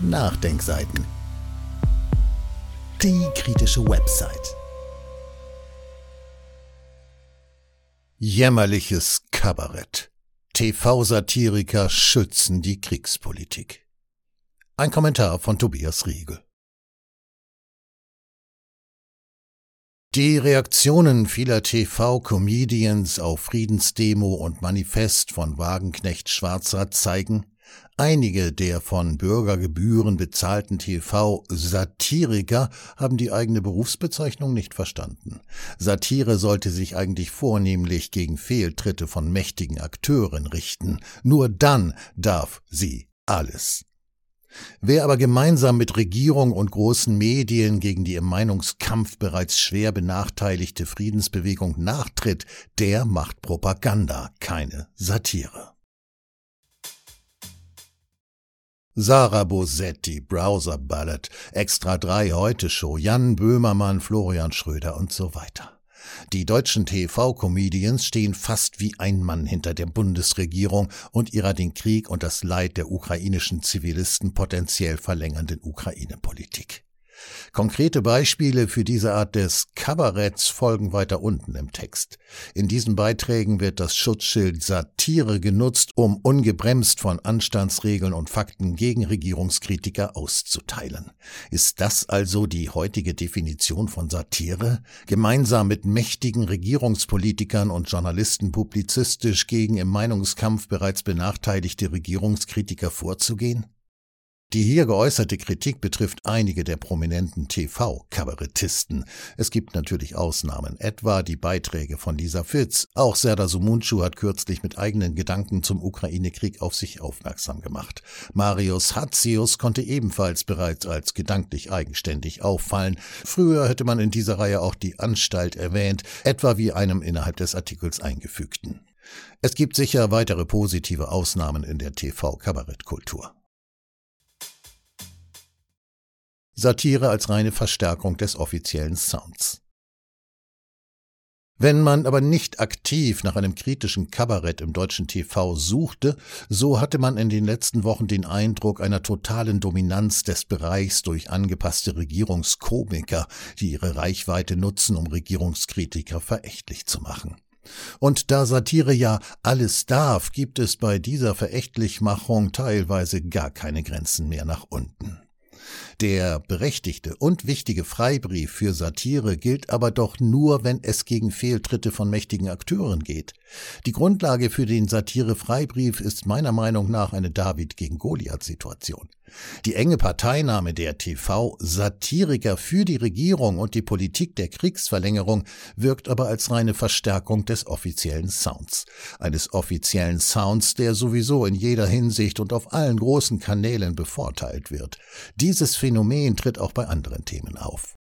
Nachdenkseiten. Die kritische Website. Jämmerliches Kabarett. TV-Satiriker schützen die Kriegspolitik. Ein Kommentar von Tobias Riegel. Die Reaktionen vieler TV-Comedians auf Friedensdemo und Manifest von Wagenknecht Schwarzer zeigen, einige der von Bürgergebühren bezahlten TV-Satiriker haben die eigene Berufsbezeichnung nicht verstanden. Satire sollte sich eigentlich vornehmlich gegen Fehltritte von mächtigen Akteuren richten. Nur dann darf sie alles. Wer aber gemeinsam mit Regierung und großen Medien gegen die im Meinungskampf bereits schwer benachteiligte Friedensbewegung nachtritt, der macht Propaganda, keine Satire. Sarah Bosetti, Browser Ballad, Extra 3 Heute Show, Jan Böhmermann, Florian Schröder und so weiter. Die deutschen TV-Comedians stehen fast wie ein Mann hinter der Bundesregierung und ihrer den Krieg und das Leid der ukrainischen Zivilisten potenziell verlängernden Ukraine-Politik. Konkrete Beispiele für diese Art des Kabaretts folgen weiter unten im Text. In diesen Beiträgen wird das Schutzschild Satire genutzt, um ungebremst von Anstandsregeln und Fakten gegen Regierungskritiker auszuteilen. Ist das also die heutige Definition von Satire? Gemeinsam mit mächtigen Regierungspolitikern und Journalisten publizistisch gegen im Meinungskampf bereits benachteiligte Regierungskritiker vorzugehen? Die hier geäußerte Kritik betrifft einige der prominenten TV-Kabarettisten. Es gibt natürlich Ausnahmen, etwa die Beiträge von Lisa Fitz. Auch Serdar Sumuncu hat kürzlich mit eigenen Gedanken zum Ukraine-Krieg auf sich aufmerksam gemacht. Marius Hatzius konnte ebenfalls bereits als gedanklich eigenständig auffallen. Früher hätte man in dieser Reihe auch die Anstalt erwähnt, etwa wie einem innerhalb des Artikels eingefügten. Es gibt sicher weitere positive Ausnahmen in der TV-Kabarettkultur. Satire als reine Verstärkung des offiziellen Sounds. Wenn man aber nicht aktiv nach einem kritischen Kabarett im deutschen TV suchte, so hatte man in den letzten Wochen den Eindruck einer totalen Dominanz des Bereichs durch angepasste Regierungskomiker, die ihre Reichweite nutzen, um Regierungskritiker verächtlich zu machen. Und da Satire ja alles darf, gibt es bei dieser Verächtlichmachung teilweise gar keine Grenzen mehr nach unten. Der berechtigte und wichtige Freibrief für Satire gilt aber doch nur, wenn es gegen Fehltritte von mächtigen Akteuren geht. Die Grundlage für den Satire-Freibrief ist meiner Meinung nach eine David gegen Goliath-Situation. Die enge Parteinahme der TV-Satiriker für die Regierung und die Politik der Kriegsverlängerung wirkt aber als reine Verstärkung des offiziellen Sounds. Eines offiziellen Sounds, der sowieso in jeder Hinsicht und auf allen großen Kanälen bevorteilt wird. Dieses Phänomen tritt auch bei anderen Themen auf.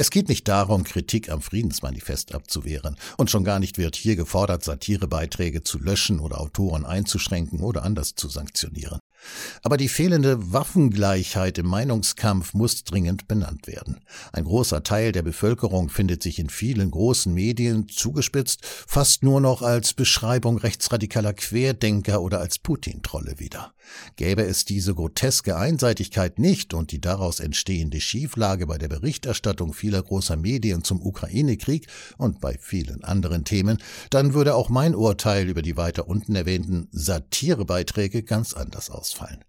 Es geht nicht darum, Kritik am Friedensmanifest abzuwehren, und schon gar nicht wird hier gefordert, Satirebeiträge zu löschen oder Autoren einzuschränken oder anders zu sanktionieren. Aber die fehlende Waffengleichheit im Meinungskampf muss dringend benannt werden. Ein großer Teil der Bevölkerung findet sich in vielen großen Medien zugespitzt fast nur noch als Beschreibung rechtsradikaler Querdenker oder als Putin-Trolle wieder. Gäbe es diese groteske Einseitigkeit nicht und die daraus entstehende Schieflage bei der Berichterstattung vieler großer Medien zum Ukraine-Krieg und bei vielen anderen Themen, dann würde auch mein Urteil über die weiter unten erwähnten Satirebeiträge ganz anders ausfallen ausfallen.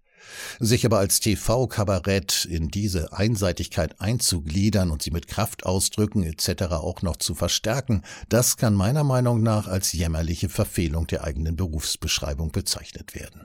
Sich aber als TV-Kabarett in diese Einseitigkeit einzugliedern und sie mit Kraftausdrücken etc. auch noch zu verstärken, das kann meiner Meinung nach als jämmerliche Verfehlung der eigenen Berufsbeschreibung bezeichnet werden.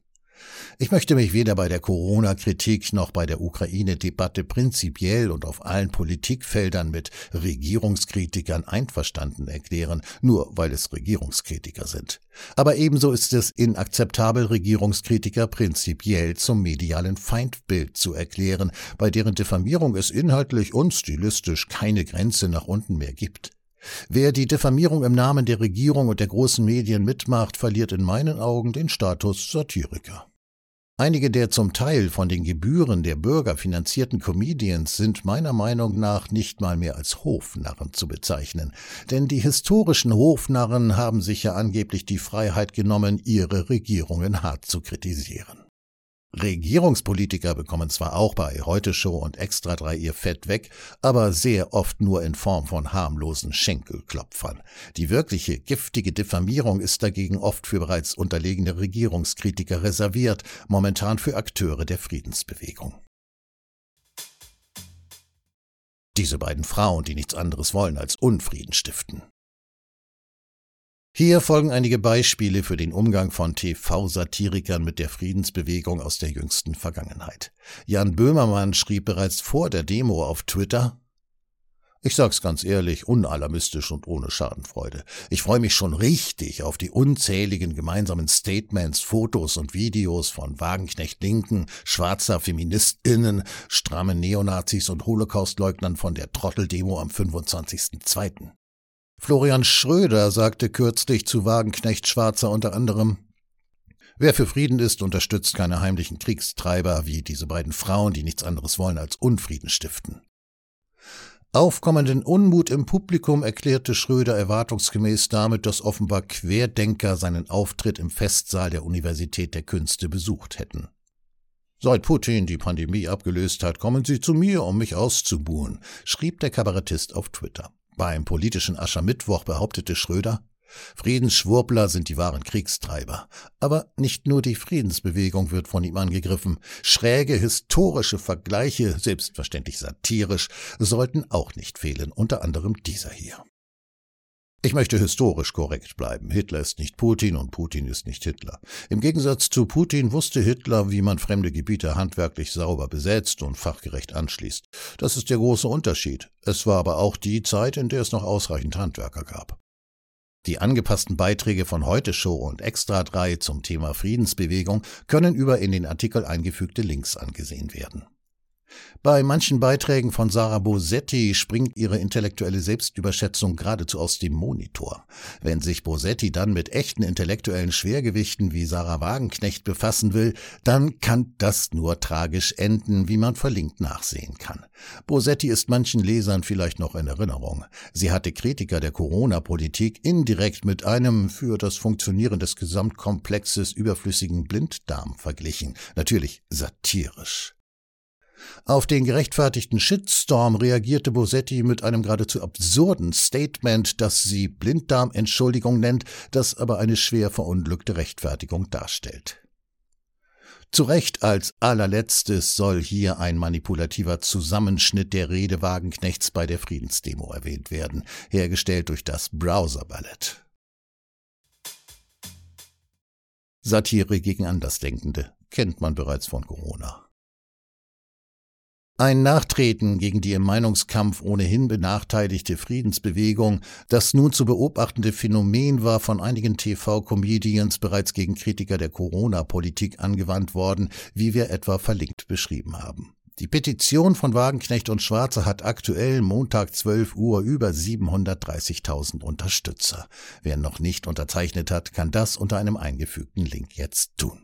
Ich möchte mich weder bei der Corona-Kritik noch bei der Ukraine-Debatte prinzipiell und auf allen Politikfeldern mit Regierungskritikern einverstanden erklären, nur weil es Regierungskritiker sind. Aber ebenso ist es inakzeptabel, Regierungskritiker prinzipiell zum medialen Feindbild zu erklären, bei deren Diffamierung es inhaltlich und stilistisch keine Grenze nach unten mehr gibt. Wer die Diffamierung im Namen der Regierung und der großen Medien mitmacht, verliert in meinen Augen den Status Satiriker. Einige der zum Teil von den Gebühren der Bürger finanzierten Comedians sind meiner Meinung nach nicht mal mehr als Hofnarren zu bezeichnen, denn die historischen Hofnarren haben sich ja angeblich die Freiheit genommen, ihre Regierungen hart zu kritisieren. Regierungspolitiker bekommen zwar auch bei Heute Show und Extra 3 ihr Fett weg, aber sehr oft nur in Form von harmlosen Schenkelklopfern. Die wirkliche giftige Diffamierung ist dagegen oft für bereits unterlegene Regierungskritiker reserviert, momentan für Akteure der Friedensbewegung. Diese beiden Frauen, die nichts anderes wollen als Unfrieden stiften. Hier folgen einige Beispiele für den Umgang von TV-Satirikern mit der Friedensbewegung aus der jüngsten Vergangenheit. Jan Böhmermann schrieb bereits vor der Demo auf Twitter, ich sag's ganz ehrlich, unalarmistisch und ohne Schadenfreude. Ich freue mich schon richtig auf die unzähligen gemeinsamen Statements, Fotos und Videos von Wagenknecht Linken, schwarzer FeministInnen, strammen Neonazis und Holocaustleugnern von der Trotteldemo am 25.02. Florian Schröder sagte kürzlich zu Wagenknecht Schwarzer unter anderem, Wer für Frieden ist, unterstützt keine heimlichen Kriegstreiber wie diese beiden Frauen, die nichts anderes wollen als Unfrieden stiften. Aufkommenden Unmut im Publikum erklärte Schröder erwartungsgemäß damit, dass offenbar Querdenker seinen Auftritt im Festsaal der Universität der Künste besucht hätten. Seit Putin die Pandemie abgelöst hat, kommen Sie zu mir, um mich auszubuhen, schrieb der Kabarettist auf Twitter. Beim politischen Aschermittwoch behauptete Schröder, Friedensschwurbler sind die wahren Kriegstreiber. Aber nicht nur die Friedensbewegung wird von ihm angegriffen. Schräge historische Vergleiche, selbstverständlich satirisch, sollten auch nicht fehlen, unter anderem dieser hier. Ich möchte historisch korrekt bleiben. Hitler ist nicht Putin und Putin ist nicht Hitler. Im Gegensatz zu Putin wusste Hitler, wie man fremde Gebiete handwerklich sauber besetzt und fachgerecht anschließt. Das ist der große Unterschied. Es war aber auch die Zeit, in der es noch ausreichend Handwerker gab. Die angepassten Beiträge von Heute Show und Extra 3 zum Thema Friedensbewegung können über in den Artikel eingefügte Links angesehen werden. Bei manchen Beiträgen von Sarah Bosetti springt ihre intellektuelle Selbstüberschätzung geradezu aus dem Monitor. Wenn sich Bosetti dann mit echten intellektuellen Schwergewichten wie Sarah Wagenknecht befassen will, dann kann das nur tragisch enden, wie man verlinkt nachsehen kann. Bosetti ist manchen Lesern vielleicht noch in Erinnerung. Sie hatte Kritiker der Corona-Politik indirekt mit einem für das Funktionieren des Gesamtkomplexes überflüssigen Blinddarm verglichen. Natürlich satirisch. Auf den gerechtfertigten Shitstorm reagierte Bosetti mit einem geradezu absurden Statement, das sie Blinddarmentschuldigung nennt, das aber eine schwer verunglückte Rechtfertigung darstellt. Zu Recht als allerletztes soll hier ein manipulativer Zusammenschnitt der Rede Wagenknechts bei der Friedensdemo erwähnt werden, hergestellt durch das Browser-Ballett. Satire gegen Andersdenkende kennt man bereits von Corona. Ein Nachtreten gegen die im Meinungskampf ohnehin benachteiligte Friedensbewegung, das nun zu beobachtende Phänomen war von einigen TV-Comedians bereits gegen Kritiker der Corona-Politik angewandt worden, wie wir etwa verlinkt beschrieben haben. Die Petition von Wagenknecht und Schwarze hat aktuell Montag 12 Uhr über 730.000 Unterstützer. Wer noch nicht unterzeichnet hat, kann das unter einem eingefügten Link jetzt tun.